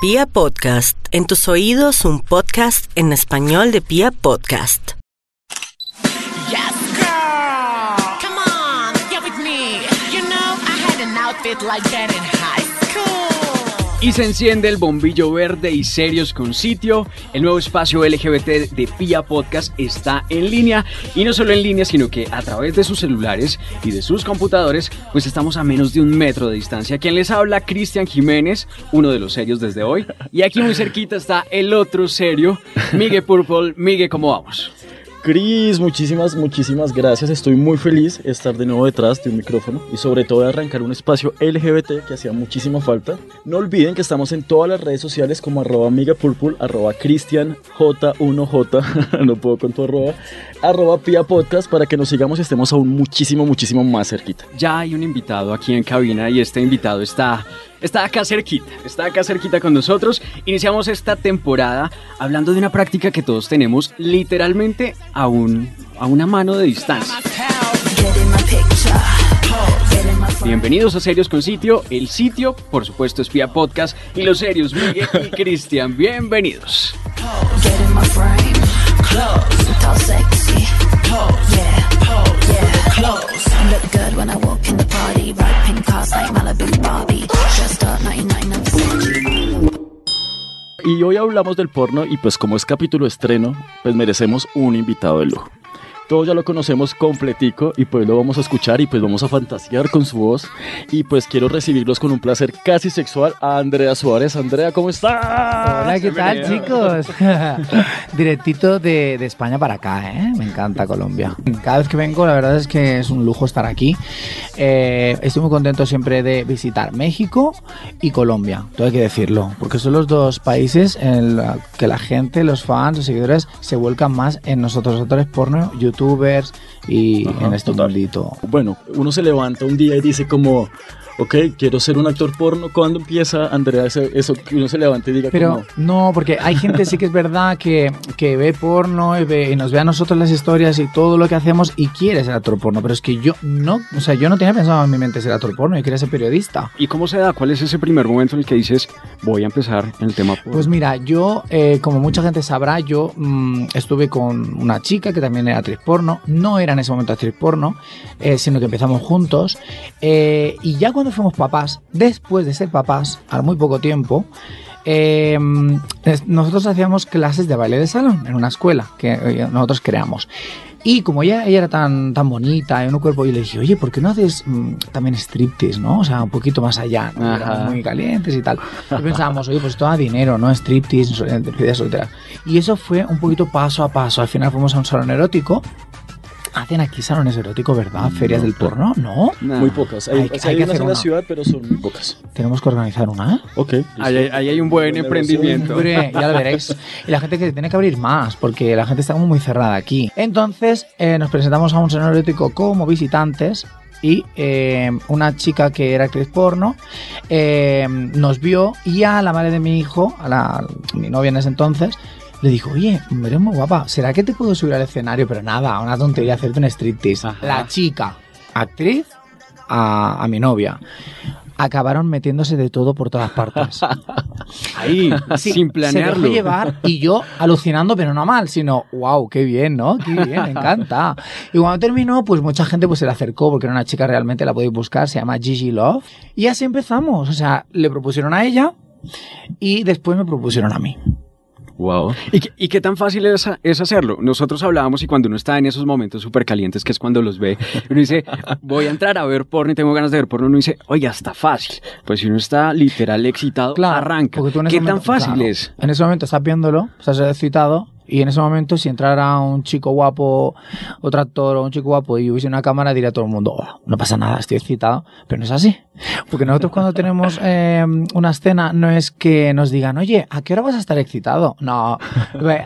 Pia Podcast, en tus oídos un podcast en español de Pia Podcast. Yes, girl. Come on, get with me. You know, I had an outfit like that in. Y se enciende el bombillo verde y serios con sitio. El nuevo espacio LGBT de Pia Podcast está en línea. Y no solo en línea, sino que a través de sus celulares y de sus computadores, pues estamos a menos de un metro de distancia. Quien les habla, Cristian Jiménez, uno de los serios desde hoy. Y aquí muy cerquita está el otro serio, Miguel Purple. Miguel, ¿cómo vamos? Cris, muchísimas, muchísimas gracias. Estoy muy feliz de estar de nuevo detrás de un micrófono y sobre todo de arrancar un espacio LGBT que hacía muchísima falta. No olviden que estamos en todas las redes sociales como arroba arroba cristianj1j, no puedo con tu arroba, arroba pia podcast para que nos sigamos y estemos aún muchísimo, muchísimo más cerquita. Ya hay un invitado aquí en cabina y este invitado está, está acá cerquita, está acá cerquita con nosotros. Iniciamos esta temporada hablando de una práctica que todos tenemos literalmente a, un, a una mano de distancia. Bienvenidos a Serios con Sitio. El sitio, por supuesto, es Pia Podcast y los serios Miguel y Cristian. Bienvenidos. Hoy hablamos del porno y pues como es capítulo estreno, pues merecemos un invitado de lujo. Todos ya lo conocemos completico y pues lo vamos a escuchar y pues vamos a fantasear con su voz. Y pues quiero recibirlos con un placer casi sexual a Andrea Suárez. Andrea, ¿cómo estás? Hola, ¿qué tal, chicos? Directito de, de España para acá, ¿eh? Me encanta Colombia. Cada vez que vengo, la verdad es que es un lujo estar aquí. Eh, estoy muy contento siempre de visitar México y Colombia, todo hay que decirlo, porque son los dos países en los que la gente, los fans, los seguidores se vuelcan más en nosotros, los actores porno, youtubers y Ajá, en este total. mundito. Bueno, uno se levanta un día y dice como, ok, quiero ser un actor porno. ¿Cuándo empieza, Andrea, ese- eso que uno se levanta y diga Pero como, no, porque hay gente sí que es verdad que, que ve porno y, ve- y nos ve a nosotros las historias y todo lo que hacemos y quiere ser actor porno, pero es que yo no, o sea, yo no tenía pensado en mi mente ser actor porno, yo quería ser periodista. ¿Y cómo se da? ¿Cuál es ese primer momento en el que dices, voy a empezar en el tema porno? Pues mira, yo, eh, como mucha gente sabrá, yo mm, estuve con una chica que también era actriz porno, no era en ese momento actriz porno, eh, sino que empezamos juntos, eh, y ya cuando fuimos papás, después de ser papás, a muy poco tiempo, eh, nosotros hacíamos clases de baile de salón en una escuela que eh, nosotros creamos. Y como ella, ella era tan, tan bonita en un cuerpo, yo le dije, oye, ¿por qué no haces mm, también striptease, no? O sea, un poquito más allá, ¿no? Éramos muy calientes y tal. Y pensábamos, oye, pues esto da dinero, ¿no? Striptease, so- eh, despedida soltera. Y eso fue un poquito paso a paso. Al final fuimos a un salón erótico. Hacen aquí salones eróticos, ¿verdad? Ferias del porno, ¿no? Nah. muy pocas? Hay, Hay que- o sea, hay hay que unas hacer en la una. ciudad, pero son muy pocas. Tenemos que organizar una. Ok. Ahí, hay- ahí hay un buen Buen emprendimiento. Hombre, ya lo veréis. Y la gente que tiene que abrir más, porque la gente está como muy cerrada aquí. Entonces, eh, nos presentamos a un salón erótico como visitantes. Y eh, una chica que era actriz porno eh, nos vio y a la madre de mi hijo, a, la, a mi novia en ese entonces, le dijo, oye, eres muy guapa, ¿será que te puedo subir al escenario? Pero nada, una tontería, hacerte un striptease. Ajá. La chica, actriz, a, a mi novia. Acabaron metiéndose de todo por todas partes. Ahí, Sí, sin Se planearlo. dejó llevar y yo alucinando, pero no mal, sino, wow, qué bien, ¿no? Qué bien, me encanta. Y cuando terminó, pues mucha gente pues se le acercó, porque era una chica realmente, la podéis buscar, se llama Gigi Love. Y así empezamos, o sea, le propusieron a ella y después me propusieron a mí. Wow. ¿Y qué, y qué tan fácil es, es hacerlo? Nosotros hablábamos y cuando uno está en esos momentos súper calientes, que es cuando los ve, uno dice, voy a entrar a ver porno y tengo ganas de ver porno, uno dice, oye, está fácil. Pues si uno está literal excitado, arranca. en ese ¿Qué tan momento- fácil claro, es? En ese momento estás viéndolo, estás excitado. Y en ese momento, si entrara un chico guapo, otro actor o un chico guapo y hubiese una cámara, diría todo el mundo, "Oh, no pasa nada, estoy excitado. Pero no es así. Porque nosotros cuando tenemos eh, una escena, no es que nos digan, oye, ¿a qué hora vas a estar excitado? No,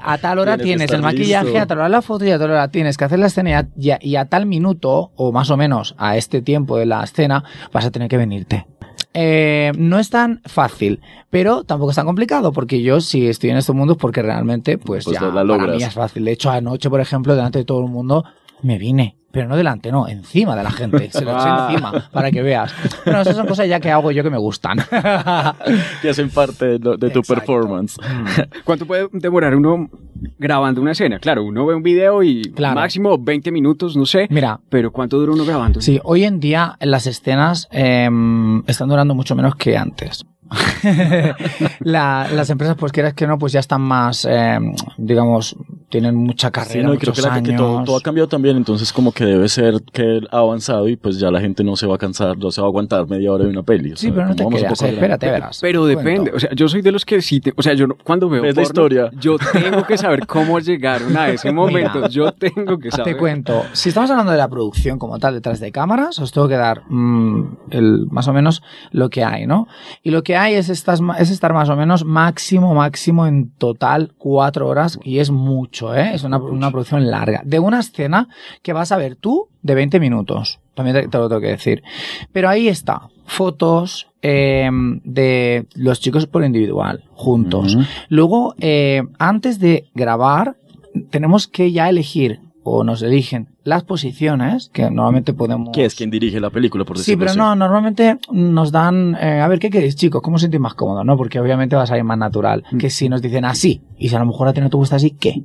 a tal hora Tienes el maquillaje, listo. a tal hora la foto y a tal hora tienes que hacer la escena y a, y a- y a tal minuto, o más o menos a este tiempo de la escena, vas a tener que venirte. Eh, no es tan fácil, pero tampoco es tan complicado, porque yo si estoy en estos mundos porque realmente, pues, Pues ya la para mí es fácil. De hecho, anoche, por ejemplo, delante de todo el mundo, me vine. Pero no delante, no, encima de la gente. Se lo eché Ah. encima, para que veas. Bueno, esas son cosas ya que hago yo que me gustan. Que hacen parte de, lo- de tu Exacto. performance. ¿Cuánto puede demorar uno grabando una escena? Claro, uno ve un video y Claro. máximo 20 minutos, no sé. Mira, Pero ¿cuánto dura uno grabando? Sí, hoy en día las escenas em, están durando mucho menos que antes. La- las empresas, pues quieras que no, pues ya están más, em, digamos, tienen mucha carrera, Sí, no, y creo muchos que, la- que todo, todo ha cambiado también, entonces como que debe ser que ha avanzado y pues ya la gente no se va a cansar, no se va a aguantar media hora de una peli. o Sí, sea, pero no te creas, eh, espérate, verás. Pero depende, o sea, yo soy de los que sí, te- o sea, yo no- cuando veo ¿Ves la porno, historia? yo tengo que saber cómo llegaron a ese momento, Mira, yo tengo que saber. Te cuento, si estamos hablando de la producción como tal detrás de cámaras, os tengo que dar mm, el, más o menos lo que hay, ¿no? Y lo que hay es, estas, es estar más o menos máximo, máximo en total cuatro horas y es mucho, ¿eh? Es una, una producción larga. De una escena que vas a ver tú de 20 minutos. También te, te lo tengo que decir. Pero ahí está. Fotos eh, de los chicos por individual, juntos. Luego, eh, antes de grabar, tenemos que ya elegir, o nos eligen, las posiciones que normalmente podemos... ¿Quién es quien dirige la película, por Sí, decirlo pero así? no, normalmente nos dan, eh, a ver, ¿qué queréis, chicos? ¿Cómo os sentís más cómodo? ¿No? Porque obviamente va a salir más natural. Mm. Que si nos dicen así, y si a lo mejor a ti no te gusta así, ¿qué?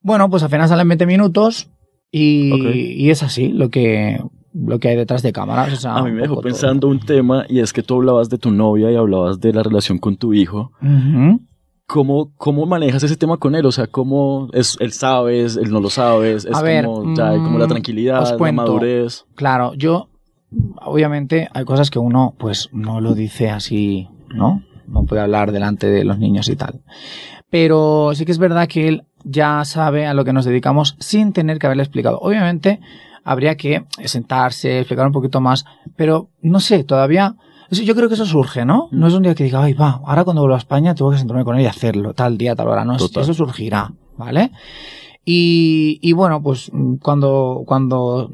Bueno, pues apenas salen 20 minutos y, y es así lo que, lo que hay detrás de cámaras. o sea, A mí me dejó todo. pensando un tema y es que tú hablabas de tu novia y hablabas de la relación con tu hijo. ¿Cómo, cómo manejas ese tema con él? O sea, ¿cómo es, él sabes, él no lo sabes? Es A ver, como, ya hay como la mm, tranquilidad, la madurez. Claro, yo, obviamente, hay cosas que uno, pues, no lo dice así, ¿no? No puede hablar delante de los niños y tal. Pero sí que es verdad que él ya sabe a lo que nos dedicamos sin tener que haberle explicado. Obviamente, habría que sentarse, explicar un poquito más, pero no sé, todavía. Yo creo que eso surge, ¿no? No es un día que diga, ay, va, ahora cuando vuelva a España tengo que sentarme con él y hacerlo, tal día, tal hora. No, Total. eso surgirá, ¿vale? Y, y bueno, pues mm, cuando, cuando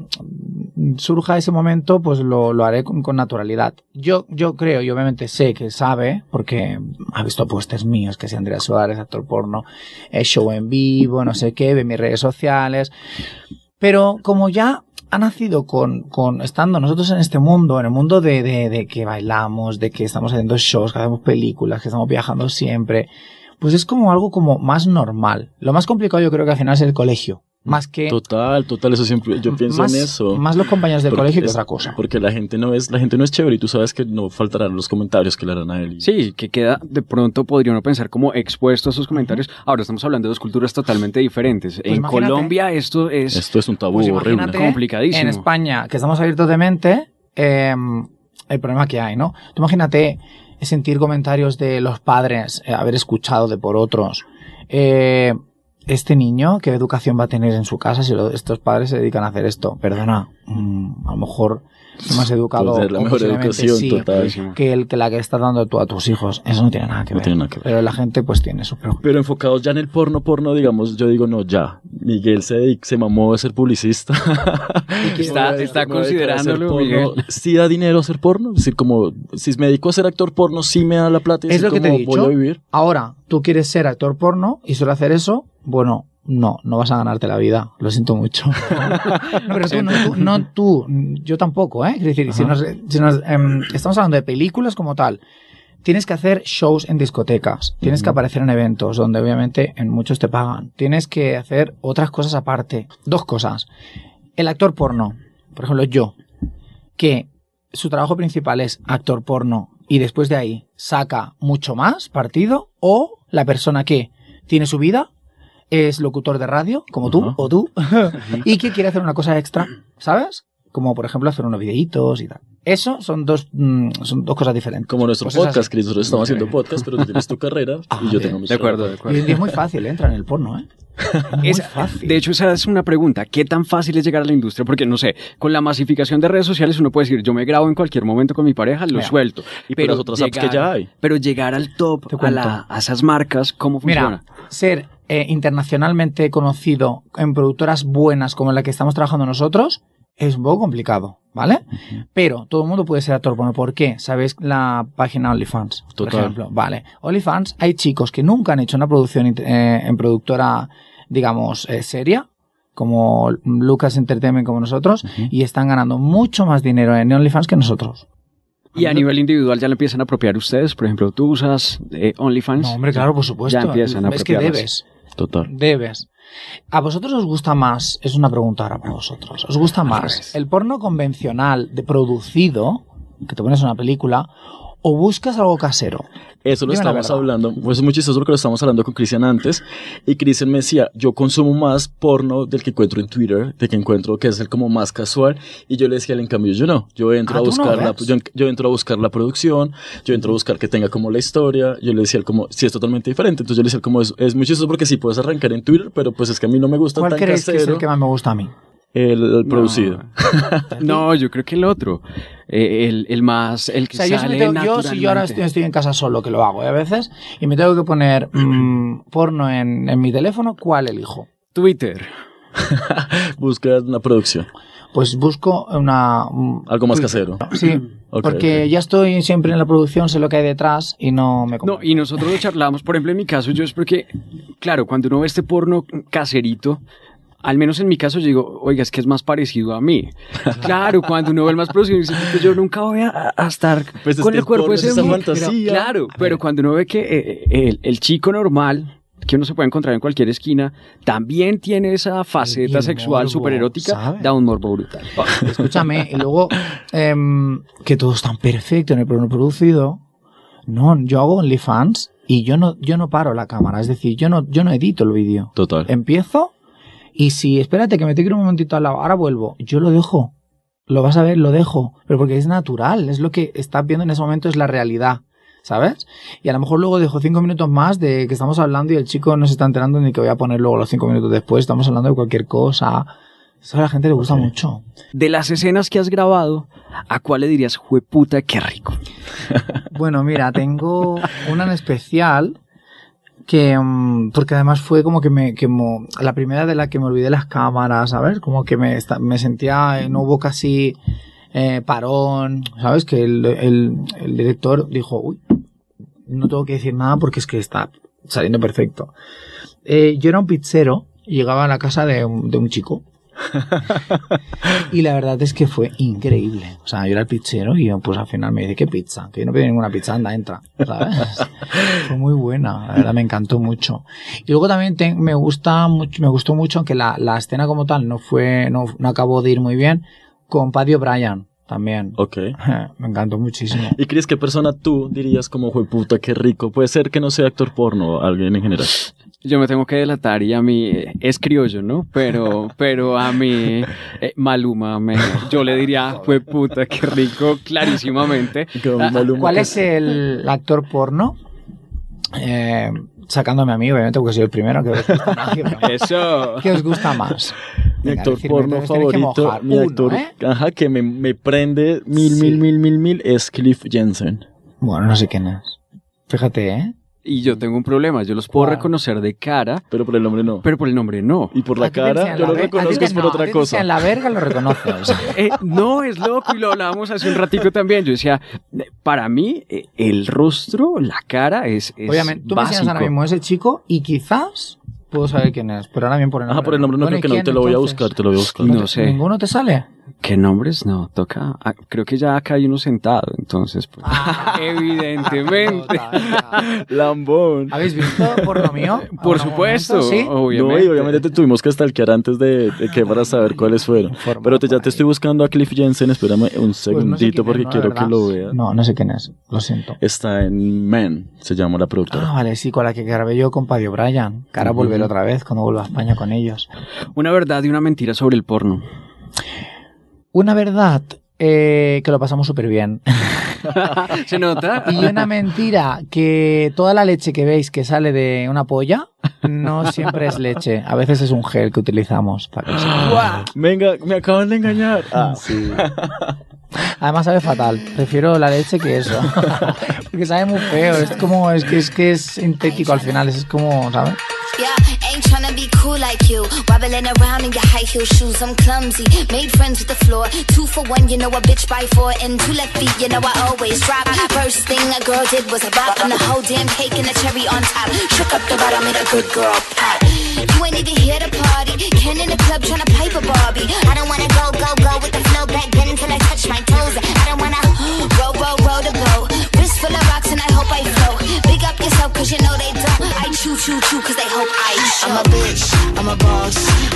mm, surja ese momento, pues lo, lo haré con, con naturalidad. Yo, yo creo y obviamente sé que sabe, porque ha visto puestos míos, que si Andrea Suárez, actor porno, eh, show en vivo, no sé qué, ve mis redes sociales. Pero como ya ha nacido con, con estando nosotros en este mundo, en el mundo de, de, de que bailamos, de que estamos haciendo shows, que hacemos películas, que estamos viajando siempre, pues es como algo como más normal. Lo más complicado yo creo que al final es el colegio. Más que... Total, total, eso siempre, yo pienso más, en eso. Más los compañeros del Porque colegio que es- otra cosa. Porque la gente no es, la gente no es chévere y tú sabes que no faltarán los comentarios que le harán a él. y- Sí, que queda, de pronto podría uno pensar como expuesto a esos comentarios. Ahora estamos hablando de dos culturas totalmente diferentes. en Pues imagínate- Colombia esto es... Esto es un tabú Pues horrible. Complicadísimo. En España, que estamos abiertos de mente, eh, el problema que hay, ¿no? Tú imagínate sentir comentarios de los padres, eh, haber escuchado de por otros. eh, este niño, ¿qué educación va a tener en su casa si lo- estos padres se dedican a hacer esto? Perdona, mm, a lo mejor es más educado Pues es la mejor educación, sí, total. Que el que la que estás dando tú a tus hijos. Eso no tiene nada que No ver. tiene nada que ver. Pero la gente pues tiene sus preocupaciones. Pero enfocados ya en el porno, porno, digamos, yo digo, no, ya. Miguel se, se mamó de ser publicista. Está- está a hacer considerándolo, porno. ¿Sí da dinero hacer porno? Es decir, como, si me dedico a ser actor porno, sí me da la plata y Es así lo que te he dicho. voy a vivir. Ahora, tú quieres ser actor porno y solo hacer eso, bueno, no, no vas a ganarte la vida. Lo siento mucho. no, pero tú, no, tú, no tú, yo tampoco, ¿eh? Es decir, si nos, si nos, em, estamos hablando de películas como tal, tienes que hacer shows en discotecas, tienes que aparecer en eventos donde obviamente en muchos te pagan, tienes que hacer otras cosas aparte. Dos cosas. El actor porno, por ejemplo, yo, que su trabajo principal es actor porno y después de ahí saca mucho más partido o la persona que tiene su vida es locutor de radio como tú o tú y que quiere hacer una cosa extra, ¿sabes? Como por ejemplo hacer unos videitos y tal. Eso son dos mm, son dos cosas diferentes. Como nuestro Pues es podcast. Chris. Nosotros estamos haciendo podcast, pero tú tienes tu carrera Ah, y yo bien. tengo mi De acuerdo, de acuerdo. día es muy fácil entrar en el porno, ¿eh? Muy Es- fácil. De hecho, esa es una pregunta. ¿Qué tan fácil es llegar a la industria? Porque, no sé, con la masificación de redes sociales uno puede decir, yo me grabo en cualquier momento con mi pareja, lo Mira. suelto. Y por las otras apps que ya hay. Pero llegar al top, a, la- a esas marcas, ¿cómo funciona? Mira, ser eh, internacionalmente conocido en productoras buenas como la que estamos trabajando nosotros es un poco complicado, ¿vale? Pero todo el mundo puede ser actor porno. ¿Por qué? ¿Sabéis la página OnlyFans? Por Total. ejemplo. Vale. OnlyFans, hay chicos que nunca han hecho una producción eh, en productora, digamos, eh, seria, como Lucas Entertainment como nosotros y están ganando mucho más dinero en OnlyFans que nosotros. Y a nivel individual ya le empiezan a apropiar ustedes. Por ejemplo, tú usas eh, OnlyFans. No, hombre, claro, por supuesto. Ya empiezan a es que debes, Total. debes. ¿A vosotros os gusta más? Es una pregunta ahora para vosotros. ¿Os gusta más el porno convencional de producido, que te pones una película, o buscas algo casero? Eso lo Dime estamos hablando, pues es muy chistoso porque lo estamos hablando con Cristian antes y Cristian me decía, yo consumo más porno del que encuentro en Twitter, de que encuentro que es el como más casual y yo le decía, en cambio yo no, yo entro Ah, a ¿tú no buscar la, yo, yo entro a buscar la producción, yo entro a buscar que tenga como la historia, yo le decía él como, si es totalmente diferente, entonces yo le decía como, es, es muy chistoso porque sí puedes arrancar en Twitter, pero pues es que a mí no me gusta ¿Cuál tan creéis que es el que más me gusta a mí? el, el producido. No, yo creo que el otro. Eh, el, el más. El que O sea, yo, si, me sale tengo- yo si yo ahora estoy, en casa solo, que lo hago ¿eh? a veces, y me tengo que poner mm, porno en, en mi teléfono, ¿cuál elijo? Twitter. Buscas una producción, Pues busco una... un- algo más casero. Sí, porque ya estoy siempre en la producción, sé lo que hay detrás y no me No, y nosotros lo charlamos, por ejemplo, en mi caso, yo es porque, claro, cuando uno ve este porno caserito, al menos en mi caso, yo digo, oiga, es que es más parecido a mí. Claro, cuando uno ve el más producido, dice, "Pues yo nunca voy a, a estar Pues es con el cuerpo ese fantasía. Pero, claro, pero cuando uno ve que eh, el, el chico normal, que uno se puede encontrar en cualquier esquina, también tiene esa faceta el sexual súper erótica, da un morbo brutal. Escúchame, y luego em, que todo es tan perfecto en el porno producido. No, yo hago OnlyFans y yo no, yo no paro la cámara, es decir, yo no, yo no edito el vídeo. Total. Empiezo y si, espérate que me te quiero un momentito al lado, ahora vuelvo, yo lo dejo. Lo vas a ver, lo dejo. Pero porque es natural, es lo que estás viendo en ese momento, es la realidad. ¿Sabes? Y a lo mejor luego dejo cinco minutos más de que estamos hablando y el chico no se está enterando ni que voy a poner luego los cinco minutos después. Estamos hablando de cualquier cosa. Eso a la gente le gusta mucho. De las escenas que has grabado, ¿a cuál le dirías, jueputa, qué rico? Bueno, mira, tengo una en especial que mm, porque además fue como que me que mo- la primera de la que me olvidé las cámaras, ¿sabes? Como que me me sentía eh, no hubo casi eh, parón, ¿sabes? Que el, el, el director dijo, uy, no tengo que decir nada porque es que está saliendo perfecto. Eh, yo era un pizzero y llegaba a la casa de un, de un chico. y la verdad es que fue increíble. O sea, yo era el pizzero y pues al final me dice, ¿qué pizza? Que yo no pido ninguna pizza, anda, entra. ¿Sabes? fue muy buena, la verdad me encantó mucho. Y luego también te- me gusta mucho, me gustó mucho, aunque la, la escena como tal no fue, no, no acabó de ir muy bien, con Paddy O'Brien también. Ok. me encantó muchísimo. ¿Y crees qué persona tú dirías como, fue puta, qué rico? Puede ser que no sea actor porno alguien en general. Yo me tengo que delatar y a mí eh, es criollo, ¿no? Pero, pero a mí eh, Maluma, me, yo le diría, fue puta, qué rico, clarísimamente. Ah, Maluma, ¿Cuál es el actor porno? Eh, sacándome a mí, obviamente, porque soy el primero que os gusta más. que- Eso. ¿Qué os gusta más? Mi Venga, actor decirme, porno favorito, mi uno, actor, ¿eh? ajá, que me, me prende mil, Sí. mil, mil, mil, mil, es Cliff Jensen. Bueno, no sé quién es. Fíjate, ¿eh? Y yo tengo un problema, yo los puedo ¿Cuál? reconocer de cara, Pero por el nombre no. pero por el nombre no. Y por la cara, yo la lo ver- a ti reconozco es por no, otra cosa. enseñan la verga lo reconoces. Eh, no, es loco y lo hablábamos hace un ratico también. Yo decía, para mí eh, el rostro, la cara es, es Obviamente, tú me enseñas ahora básico. mismo ese chico y quizás puedo saber quién es, pero ahora bien por el nombre. Ajá, por el nombre no Bueno, creo ¿y que no, te lo voy a buscar, te lo voy a buscar. No sé. ¿Ninguno te sale? ¿Qué nombres? No, toca. ah, creo que ya acá hay uno sentado, entonces, pues. Ah, evidentemente. Lambón. ¿Habéis visto porno mío? Por ¿Algún supuesto, momento? Sí. obviamente. No, y obviamente te tuvimos que stalkear antes de, de que para saber cuáles fueron. Pero te, ya por te estoy buscando a Cliff Jensen, espérame un Pues no sé segundito porque quiero que lo veas. No, no sé quién es, lo siento. Está en Men, se llama la productora. Ah, vale, sí, con la que grabé yo con Paddy O'Brien. Ujú. volveré otra vez cuando vuelva a España con ellos. Una verdad y una mentira sobre el porno. Una verdad, eh, que lo pasamos súper bien. ¿Se nota? Y una mentira, que toda la leche que veis que sale de una polla, no siempre es leche. A veces es un gel que utilizamos para que se- Venga, me acaban de engañar. Ah, sí. Además sabe fatal. Prefiero la leche que eso. Porque sabe muy feo. Es como, es que es, que es sintético al final. Es como, ¿sabes? Yeah, ain't tryna be cool like you. Wobbling around in your high heel shoes, I'm clumsy. Made friends with the floor. Two for one, you know a bitch by four. And two left feet, you know I always drop. First thing a girl did was a bop. And the whole damn cake and the cherry on top. Shook up the bottom, made a good girl pop. You ain't even here to party. Ken in the club tryna pipe a Barbie. I don't wanna go, go,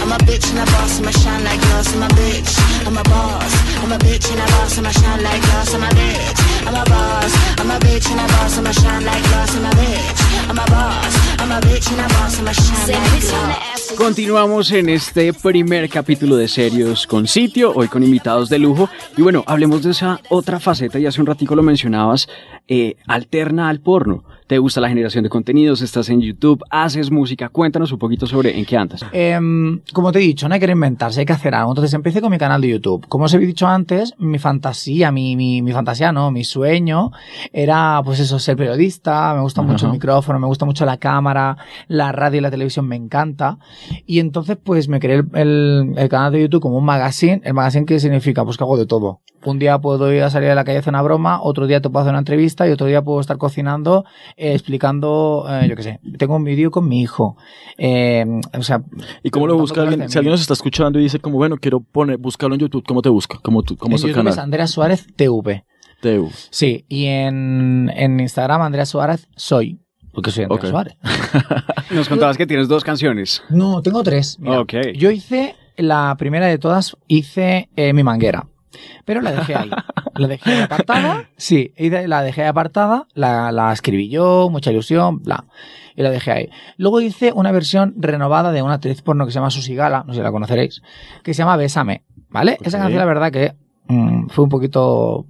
I'm a bitch and a boss, I'ma shine like glass. I'm a bitch, I'm a boss. I'm a bitch and a boss, I'ma shine like glass. I'm a bitch, I'm a boss. I'm a bitch and a boss, I'ma shine like glass. I'm a bitch, I'm a boss. I'm a bitch and a boss, I'ma shine Say like bitch on the glass. ass. Continuamos en este primer capítulo de Serios con Sitio, hoy con invitados de lujo. Y bueno, hablemos de esa otra faceta, y hace un ratico lo mencionabas, eh, alterna al porno. ¿Te gusta la generación de contenidos? ¿Estás en YouTube? ¿Haces música? Cuéntanos un poquito sobre en qué andas. Em, como te he dicho, no hay que reinventarse, hay que hacer algo. Entonces empecé con mi canal de YouTube. Como os he dicho antes, mi fantasía, mi, mi, mi fantasía, no, mi sueño era, pues eso, ser periodista. Me gusta mucho el micrófono, me gusta mucho la cámara, la radio y la televisión me encanta. Y entonces, pues me creé el, el- el canal de YouTube como un magazine. ¿El magazine qué significa? Pues que hago de todo. Un día puedo ir a salir a la calle a hacer una broma, otro día te puedo hacer una entrevista y otro día puedo estar cocinando, eh, explicando, eh, yo qué sé. Tengo un vídeo con mi hijo. Eh, o sea, ¿Y cómo lo busca alguien? Si alguien nos está escuchando y dice como, bueno, quiero poner, buscarlo en YouTube, ¿cómo te busca? ¿Cómo, tú, cómo en es el YouTube es canal? Andrea Suárez TV. Teu. Sí, y en, en Instagram Andrea Suárez soy. Porque soy Andrea. Suárez. Nos contabas que tienes dos canciones. No, tengo tres. Mira, Ok. Yo hice, la primera de todas, hice eh, mi manguera. Pero la dejé ahí. La dejé ahí apartada. Sí, hice- la dejé apartada. La, la escribí yo, mucha ilusión, bla. Y la dejé ahí. Luego hice una versión renovada de una actriz porno que se llama Susi Gala, no sé si la conoceréis, que se llama Bésame. ¿Vale? Esa canción, la verdad que mm, fue un poquito.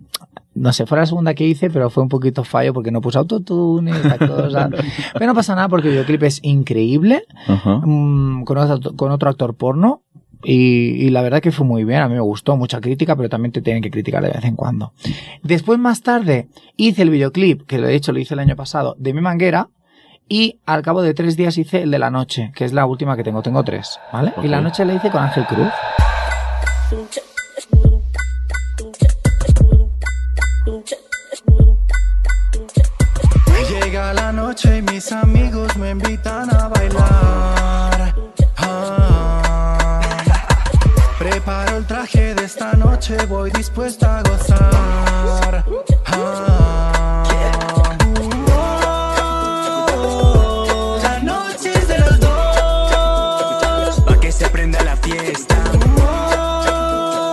No sé, fue la segunda que hice, pero fue un poquito fallo porque no puse autotune y estas cosas. Pero no pasa nada porque el videoclip es increíble mm, con, otro, con otro actor porno. Y, y la verdad que fue muy bien, a mí me gustó, mucha crítica, pero también te tienen que criticar de vez en cuando. Después, más tarde, hice el videoclip, que de hecho lo hice el año pasado, de mi manguera, y al cabo de tres días hice el de la noche, que es la última que tengo, tengo tres, ¿vale? Y la noche la hice con Ángel Cruz. Llega la noche y mis amigos me invitan a bailar. Noche, voy dispuesta a gozar. Ah. Oh, la noche es de los dos. Pa' que se prenda la fiesta.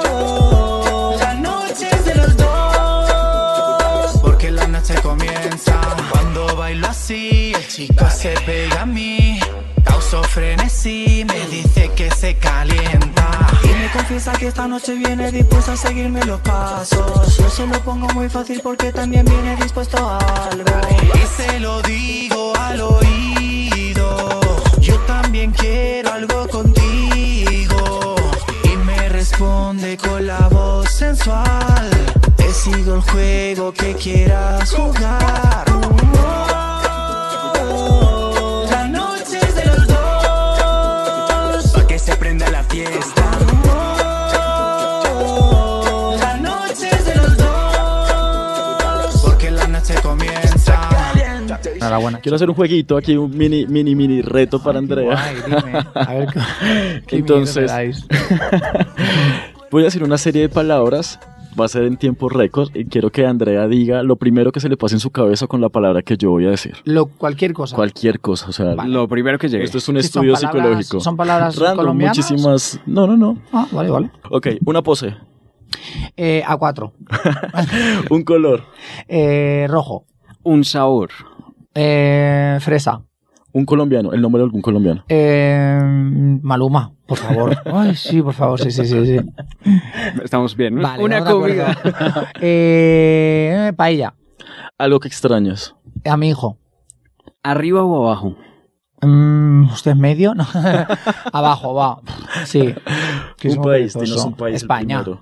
Oh, la noche es de los dos. Porque la noche comienza Cuando bailo así El chico se pega a mí Causo frenesí Me dice que se calienta me confiesa que esta noche viene dispuesta a seguirme los pasos Yo se lo pongo muy fácil porque también viene dispuesto a algo Y se lo digo al oído Yo también quiero algo contigo y me responde con la voz sensual. Te sigo el juego que quieras jugar. Enhorabuena. Quiero hacer un jueguito aquí, un mini, mini, mini reto para Andrea. Guay, dime. A ver qué- qué Entonces- miedo me dais. Voy a decir una serie de palabras, va a ser en tiempo récord y quiero que Andrea diga lo primero que se le pase en su cabeza con la palabra que yo voy a decir. Lo, cualquier cosa. Cualquier cosa, o sea, Lo primero que llegue. esto es un Sí, son estudio palabras- psicológico. ¿Son palabras Random, colombianas? muchísimas. No, no, no. Ah, vale, vale. Ok, una pose, Eh, A4. un color, Eh, rojo. Un sabor. Eh, fresa. un colombiano, el nombre de algún colombiano. Eh, Maluma, por favor. Ay, sí, por favor, sí, sí, sí. sí. Estamos bien, ¿no? Vale, Una comida. eh, paella. Algo que extrañas. A mi hijo. ¿Arriba o abajo? Mm, ¿Usted es medio? No. Abajo, va. Sí. Un país, un país. el España. primero.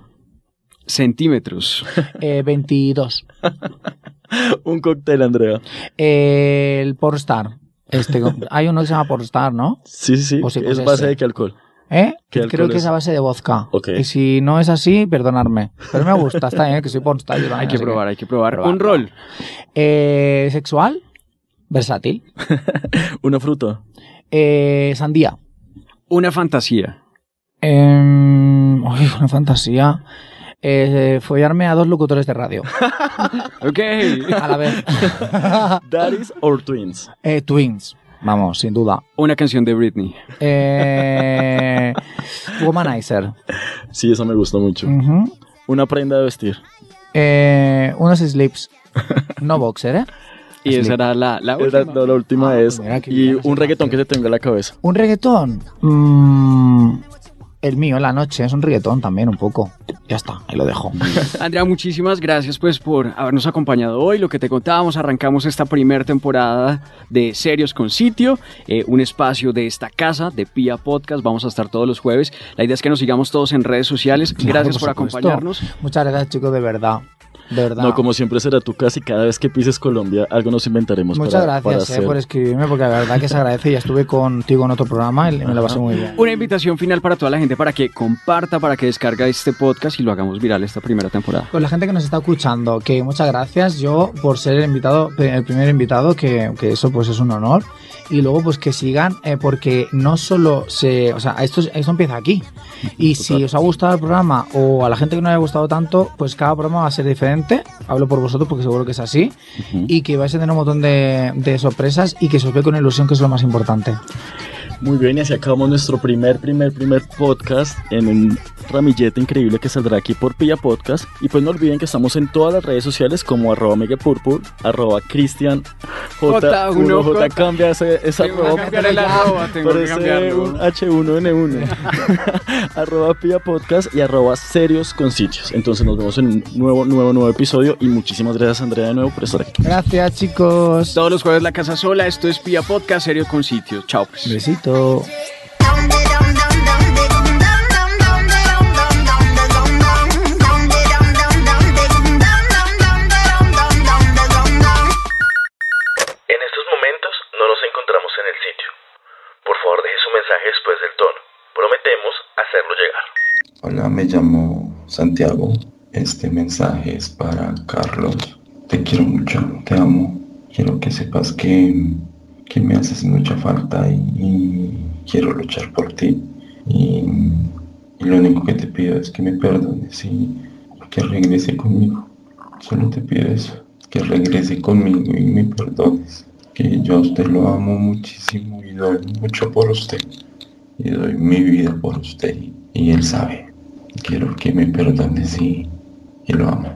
Centímetros. Eh, 22. Un cóctel, Andrea. Eh, el Pornstar. Este, hay uno que se llama Pornstar, ¿no? Sí, sí, sí. Sí, pues es base ese. de qué alcohol. ¿Eh? ¿Qué Creo alcohol que es? es a base de vodka. Ok. Y si no es así, perdonadme. Pero me gusta, está bien, que soy pornstar. yo Hay que probar, hay que probar. probar, Un rol. Eh, ¿Sexual? Versátil. Una fruta. Eh, sandía. Una fantasía. Uy, una fantasía. Eh, follarme a dos locutores de radio Ok. a la vez. Daddies or twins. Eh, twins, vamos, sin duda. Una canción de Britney. Eh, womanizer. Sí, eso me gustó mucho. Una prenda de vestir. Eh, unos slips. No boxer, ¿eh? Y esa era la, la última. no, la última Ah, es. mira Y un reggaetón que se tenga en la cabeza. ¿Un reggaetón? Mm, el mío en la noche es un reggaetón también, un poco. Ya está, ahí lo dejo. Andrea, muchísimas gracias pues por habernos acompañado hoy. Lo que te contábamos, arrancamos esta primera temporada de Serios con Sitio, eh, un espacio de esta casa, de Pia Podcast. Vamos a estar todos los jueves. La idea es que nos sigamos todos en redes sociales. Claro, Gracias por, supuesto. acompañarnos. Muchas gracias, chicos, de verdad. Verdad. No, como siempre será tu casa y cada vez que pises Colombia algo nos inventaremos Muchas para, para gracias eh, hacer. por escribirme, porque la verdad que se agradece. Ya estuve contigo en otro programa y me lo pasé muy bien. Una invitación final para toda la gente para que comparta, para que descarga este podcast y lo hagamos viral esta primera temporada. Pues la gente que nos está escuchando, que muchas gracias yo por ser el invitado, el primer invitado, que, que eso pues es un honor. Y luego pues que sigan, eh, porque no solo se, o sea, esto, esto empieza aquí. Y si os ha gustado el programa o a la gente que no le haya gustado tanto, pues cada programa va a ser diferente. Hablo por vosotros porque seguro que es así. Y que vais a tener un montón de, de sorpresas y que se os ve con ilusión, que es lo más importante. Muy bien, y así acabamos nuestro primer, primer, primer podcast en un ramillete increíble que saldrá aquí por Pilla Podcast. Y pues no olviden que estamos en todas las redes sociales como arroba Miguel Purpur, arroba Cristian J, J1, 1, J, J. cambia ese, esa Tengo que arroba. cambiar el arroba, tengo que Parece cambiarlo. un H1N1. arroba Pilla Podcast y arroba Serios con Sitios. Entonces nos vemos en un nuevo, nuevo, nuevo episodio. Y muchísimas gracias, Andrea, de nuevo por estar aquí. Gracias, chicos. Todos los jueves La Casa Sola, esto es Pia Podcast, Serio con Sitio. Chao pues. Besito. En estos momentos no nos encontramos en el sitio. Por favor deje su mensaje después del tono. Prometemos hacerlo llegar. Hola, me llamo Santiago. Este mensaje es para Carlos. Te quiero mucho, te amo. Quiero que sepas que, que me haces mucha falta y, quiero luchar por ti. Y, lo único que te pido es que me perdones y que regrese conmigo. Solo te pido eso, que regrese conmigo y me perdones. Que yo a usted lo amo muchísimo y doy mucho por usted. Y doy mi vida por usted y, y él sabe. Quiero que me perdones y, y lo amo.